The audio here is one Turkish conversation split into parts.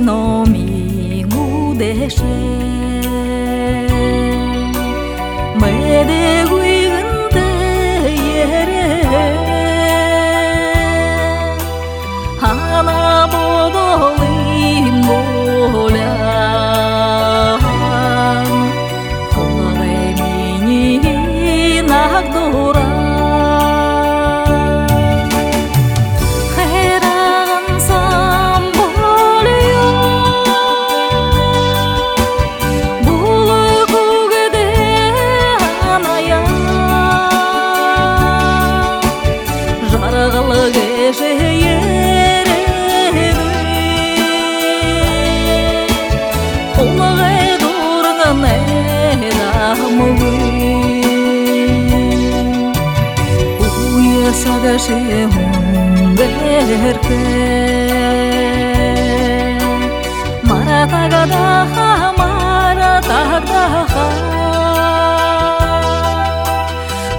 no mi ngu de she me de gui gan te ye re ha na bo do li mo la ho re mi ni na do sadece hunderke marata gadaha marata gadaha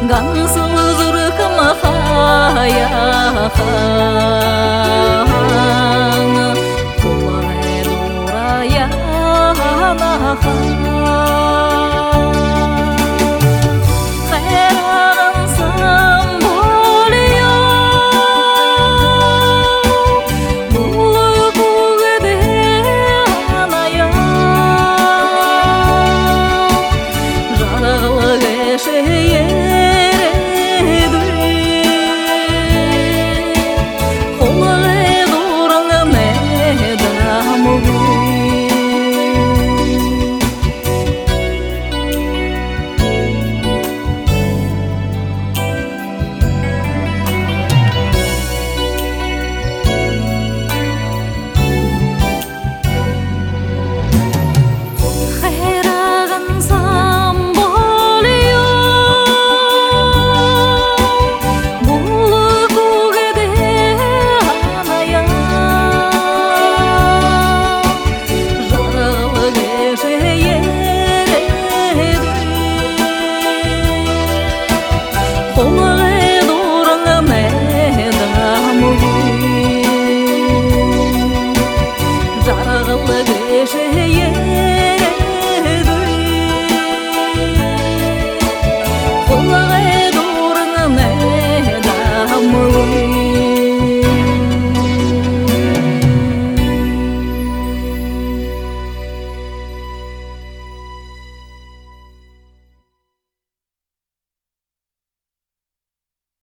gansu אַ 风